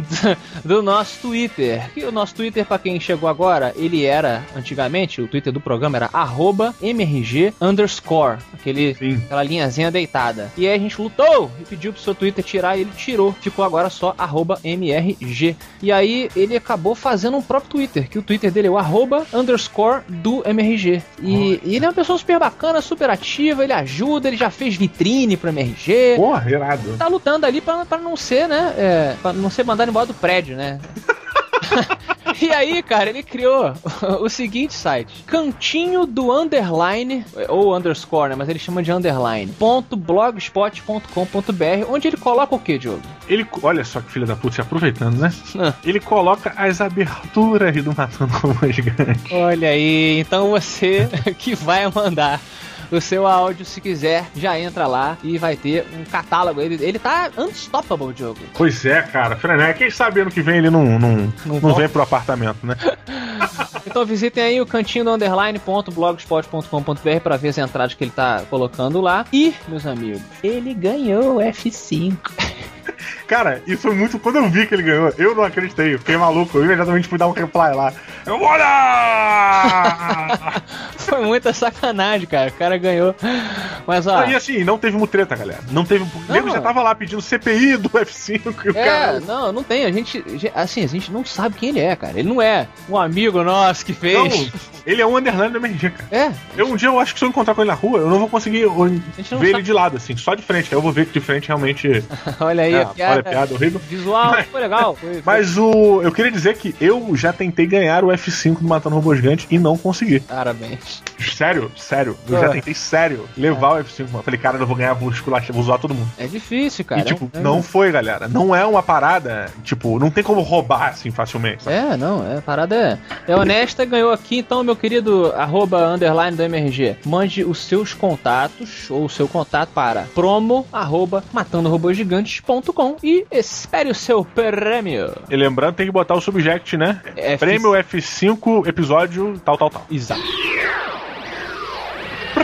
do nosso Twitter. E o nosso Twitter, pra quem chegou agora, ele era antigamente, o Twitter do programa era arroba MRG underscore, aquele, Sim. aquela linhazinha deitada. E aí a gente lutou e pediu pro seu Twitter tirar e ele tirou. Ficou agora só arroba MRG. E aí ele acabou fazendo um próprio Twitter, que o Twitter dele é o arroba underscore do MRG. E, ele é uma pessoa super bacana, super ativa, ele ajuda, ele já fez vitrine pro MRG Porra, irado. tá lutando ali pra, pra não ser, né? É, pra não ser mandado embora do prédio, né? e aí, cara, ele criou o seguinte site: Cantinho do Underline, ou underscore, né? Mas ele chama de underline. Ponto blogspot.com.br, onde ele coloca o que, Diogo? Ele, olha só que filha da puta, se aproveitando, né? Ah. Ele coloca as aberturas do Matando Robôs Gigantes. Olha aí, então você que vai mandar o seu áudio, se quiser, já entra lá e vai ter um catálogo. Ele, ele tá unstoppable, Diogo. Pois é, cara. Frené, quem sabe ano que vem ele não, não, Não não, vem pro apartamento, né? Então visitem aí o cantinho do underline.blogspot.com.br para ver as entradas que ele tá colocando lá. E, meus amigos, ele ganhou o F5. Cara, isso foi muito. Quando eu vi que ele ganhou, eu não acreditei. Eu fiquei maluco. Eu imediatamente fui dar um reply lá. Eu, olha! Foi muita sacanagem, cara. O cara ganhou. Mas ó. E assim, não teve mutreta, galera. Não teve. O nego já tava lá pedindo CPI do F5 e o É, cara. não, não tem. A gente. Assim, a gente não sabe quem ele é, cara. Ele não é um amigo nosso que fez. Não, ele é um underline do MRG, cara. É, Eu, um dia eu acho que se eu encontrar com ele na rua, eu não vou conseguir não ver sabe. ele de lado, assim, só de frente. Aí eu vou ver que de frente realmente. olha aí, é, piada, olha, piada horrível. visual foi legal. Foi, foi- Mas o. Eu queria dizer que eu já tentei ganhar o F5 do Matando Robô Gigante e não consegui. Parabéns. Sério, sério. Eu já Ah. tentei, sério, levar o F5. Eu falei, cara, eu vou ganhar, vou esculachar, vou zoar todo mundo. É difícil, cara. e, tipo, É um- não foi, galera. Não é uma parada, tipo, não tem como roubar assim facilmente. sabe? É, não, é, a parada é, é honesta, ganhou aqui, então, meu querido arroba underline do MRG, mande os seus contatos, ou o seu contato para promo arroba matandorobogigantes.com e espere o seu prêmio. E lembrando, tem que botar o subject, né? F- Prêmio F5, episódio tal, tal, tal. Exato.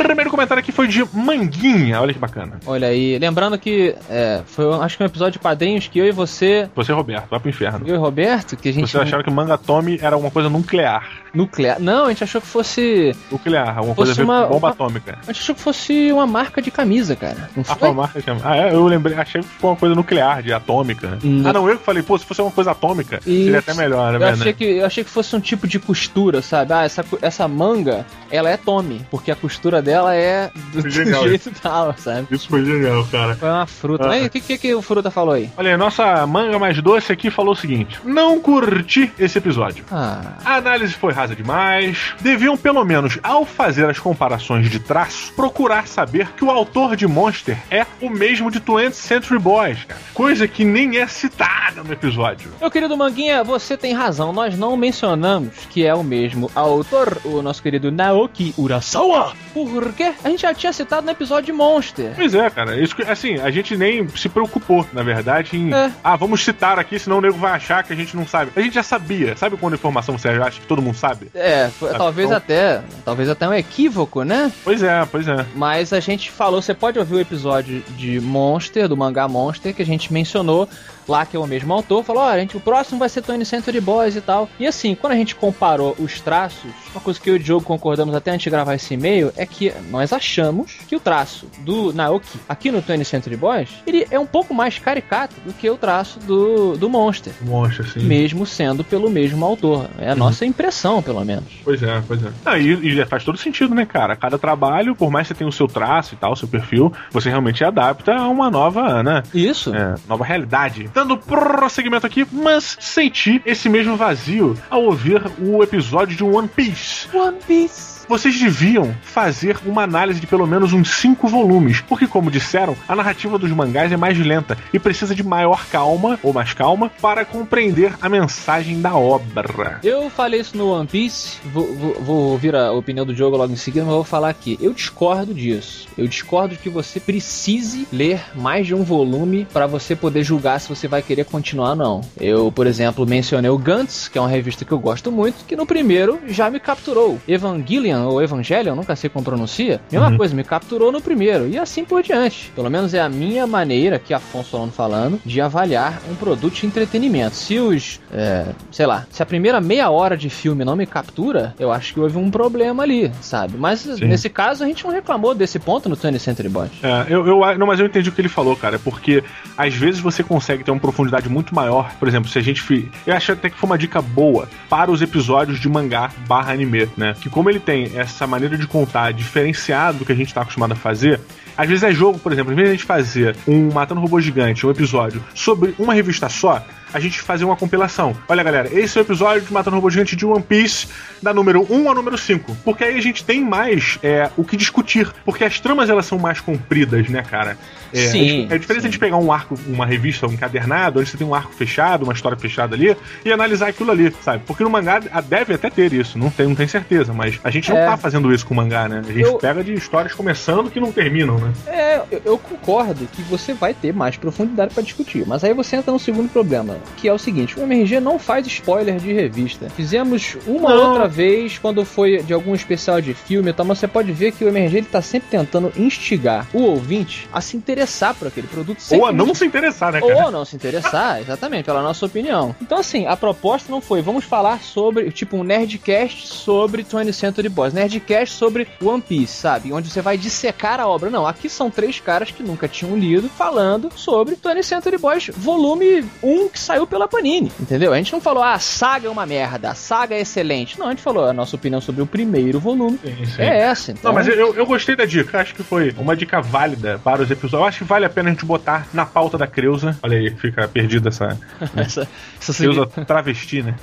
Primeiro comentário aqui foi de Manguinha, olha que bacana. Olha aí, lembrando que é, foi, acho que um episódio de padrinhos que eu e você, Você, Roberto, vai pro inferno. eu e Roberto, que a gente... Vocês acharam que o Mangatome era alguma coisa nuclear. Nuclear. Não, a gente achou que fosse... Nuclear, alguma coisa Fosse ver uma- bomba uma- atômica. A gente achou que fosse uma marca de camisa, cara. Não Ah, foi? foi uma marca chama. Ah, é, eu lembrei, achei que foi uma coisa nuclear, de atômica. Ah, não, eu que falei, pô, se fosse uma coisa atômica, Isso. seria até melhor, né, Eu achei, né? que, eu achei que fosse um tipo de costura, sabe? Ah, essa, essa manga, ela é Tommy, porque a costura dela é do, do jeito tal, sabe? Isso foi genial, cara. Foi uma fruta. Ah. Aí, o que, que, que o Fruta falou aí? Olha aí, nossa manga mais doce aqui falou o seguinte: Não curti esse episódio. Ah, A análise foi rasa demais. Deviam, pelo menos, ao fazer as comparações de traço, procurar saber que o autor de Monster é o mesmo de 20th Century Boys, cara. Coisa que nem é citada no episódio. meu querido Manguinha, você tem razão. Nós não mencionamos que é o mesmo autor, o nosso querido Naoki Urasawa. Por quê? A gente já tinha citado no episódio de Monster. Pois é, cara. Isso assim, a gente nem se preocupou, na verdade, em. É. Ah, vamos citar aqui, senão o nego vai achar que a gente não sabe. A gente já sabia. Sabe quando a informação você acha que todo mundo sabe? É, foi- talvez então- até, talvez até um equívoco, né? Pois é, pois é. Mas a gente falou, você pode ouvir o episódio de Monster, do mangá Monster, que a gente mencionou lá, que é o mesmo autor, falou, ó, gente, o próximo vai ser Tony Century Boys e tal. E assim, quando a gente comparou os traços, uma coisa que eu e o Diogo concordamos até antes de gravar esse e-mail, é que nós achamos que o traço do Naoki, aqui no Tony Century Boys, ele é um pouco mais caricato do que o traço do, do Monster. Monstro, assim. Mesmo sendo pelo mesmo autor. É a nossa impressão, pelo menos. Pois é, pois é. Ah, e, e faz todo sentido, né, cara? Cada trabalho, por mais que você tenha o seu traço e tal, o seu perfil, você realmente adapta a uma nova, né? Isso. É, nova realidade. Dando prosseguimento aqui, mas senti esse mesmo vazio ao ouvir o episódio de One Piece. One Piece. Vocês deviam fazer uma análise de pelo menos uns cinco volumes, porque, como disseram, a narrativa dos mangás é mais lenta e precisa de maior calma, ou mais calma, para compreender a mensagem da obra. Eu falei isso no One Piece, vou, vou, vou ouvir a opinião do Diogo logo em seguida, mas vou falar aqui. Eu discordo disso. Eu discordo que você precise ler mais de um volume para você poder julgar se você vai querer continuar ou não. Eu, por exemplo, mencionei o Gantz, que é uma revista que eu gosto muito, que no primeiro já me capturou. Evangelion Evangelion, ou Evangelion, nunca sei como pronuncia, mesma coisa, me capturou no primeiro, e assim por diante. Pelo menos é a minha maneira, aqui Afonso Solano falando, de avaliar um produto de entretenimento. Se os, é, sei lá, se a primeira meia hora de filme não me captura, eu acho que houve um problema ali, sabe? Mas nesse caso a gente não reclamou desse ponto no 20 Century Boys. É, eu, eu, não, mas eu entendi o que ele falou, cara. É porque às vezes você consegue ter uma profundidade muito maior. Por exemplo, se a gente. Eu acho até que foi uma dica boa para os episódios de mangá barra anime, né? Que como ele tem essa maneira de contar diferenciado do que a gente tá acostumado a fazer. Às vezes é jogo, por exemplo, em vez de a gente fazer um Matando Robô Gigante, um episódio sobre uma revista só, a gente fazer uma compilação. Olha, galera, esse é o episódio de Matando Robô Gigante de One Piece, da número 1 ao número 5. Porque aí a gente tem mais é, o que discutir. Porque as tramas, elas são mais compridas, né, cara? É, Sim, É diferente a gente pegar um arco, uma revista, um encadernado, onde você tem um arco fechado, uma história fechada ali, e analisar aquilo ali, sabe? Porque no mangá a- deve até ter isso, não tem, não tem certeza, mas a gente não É. tá fazendo isso com o mangá, né? A gente Eu- pega de histórias começando que não terminam, né? É, eu, eu concordo que você vai ter mais profundidade pra discutir, mas aí você entra no segundo problema, que é o seguinte: o MRG não faz spoiler de revista. Fizemos uma Não. outra vez quando foi de algum especial de filme e tal, mas você pode ver que o MRG ele tá sempre tentando instigar o ouvinte a se interessar por aquele produto Ou a que não se interessar, né, cara? ou não se interessar, exatamente, pela nossa opinião. Então, assim, a proposta não foi, vamos falar sobre, tipo, um Nerdcast sobre 20th Century Boys, Nerdcast sobre One Piece, sabe? Onde você vai dissecar a obra. Não, aqui são três caras que nunca tinham lido falando sobre 20th Century Boys, volume 1 que saiu pela Panini, entendeu? A gente não falou, ah, a saga é uma merda, a saga é excelente. Não, a gente falou a nossa opinião sobre o primeiro volume. Sim, sim. É essa, então. Não, mas eu, eu gostei da dica. Acho que foi uma dica válida para os episódios. Eu acho que vale a pena a gente botar na pauta da Creuza. Olha aí, fica perdida essa essa, essa Creuza travesti, né?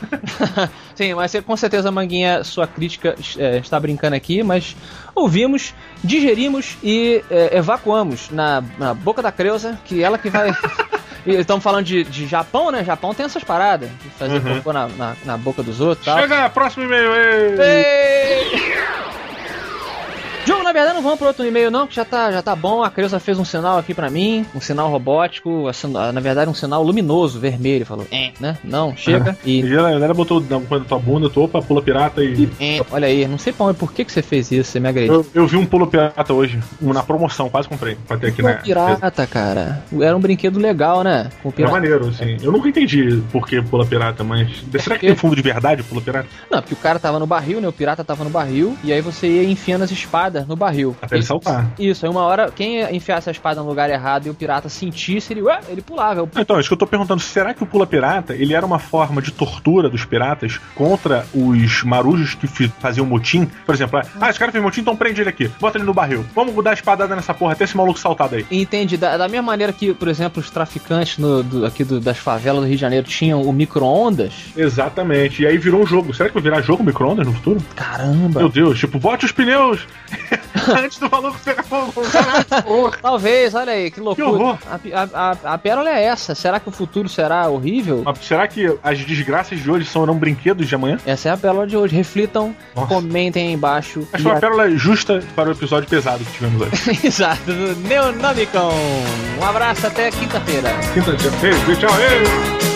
Sim, mas com certeza, Manguinha, sua crítica é, está brincando aqui, mas ouvimos, digerimos e é, evacuamos na, na boca da Creuza, que ela que vai. Estamos falando de, de Japão, né? Japão tem essas paradas, de fazer Uhum. cocô na, na, na boca dos outros tal. Chega, próximo e-mail. ei! Ei! Jogo, na verdade, não vamos pro outro e-mail, não, que já tá, já tá bom. A Creuza fez um sinal aqui pra mim, um sinal robótico, assim, na verdade, um sinal luminoso, vermelho. Falou, é, né? Não, chega. E E ela, ela botou na tua bunda, tu, opa, pula pirata e. É, olha aí, não sei pra onde, por que, que você fez isso, você me agrediu. Eu, eu vi um pulo pirata hoje, um na promoção, quase comprei. Pra ter aqui na. pirata, cara. Era um brinquedo legal, né? Com É pirata. maneiro, assim. Eu nunca entendi por que pula pirata, mas. Será que tem fundo de verdade pula pirata? Não, porque o cara tava no barril, né? O pirata tava no barril, e aí você ia enfiando as espadas no barril. Até ele saltar. Isso, aí uma hora, quem enfiasse a espada no lugar errado e o pirata sentisse, ele, ué, ele pulava. Eu, Então, isso que eu tô perguntando, será que o pula pirata, ele era uma forma de tortura dos piratas contra os marujos que faziam motim? Por exemplo, ah, esse cara fez motim, então prende ele aqui, bota ele no barril. Vamos dar espadada nessa porra até esse maluco saltar daí. Entende? Da, da mesma maneira que, por exemplo, os traficantes no- do- aqui do- das favelas do Rio de Janeiro tinham o micro-ondas. Exatamente. E aí virou um jogo. Será que vai virar jogo micro-ondas no futuro? Caramba! Meu Deus, tipo, bote os pneus antes do maluco pegar fogo. Porra. Talvez, olha aí, que loucura. horror. A, a, a, pérola é essa. Será que o futuro será horrível? Mas será que as desgraças de hoje serão brinquedos de amanhã? Essa é a pérola de hoje. Reflitam, Nossa. comentem aí embaixo. Acho que foi uma a- pérola justa para o episódio pesado que tivemos hoje. Exato, do Neonomicon. Um abraço até quinta-feira. Quinta-feira. Beijo, tchau. Ei.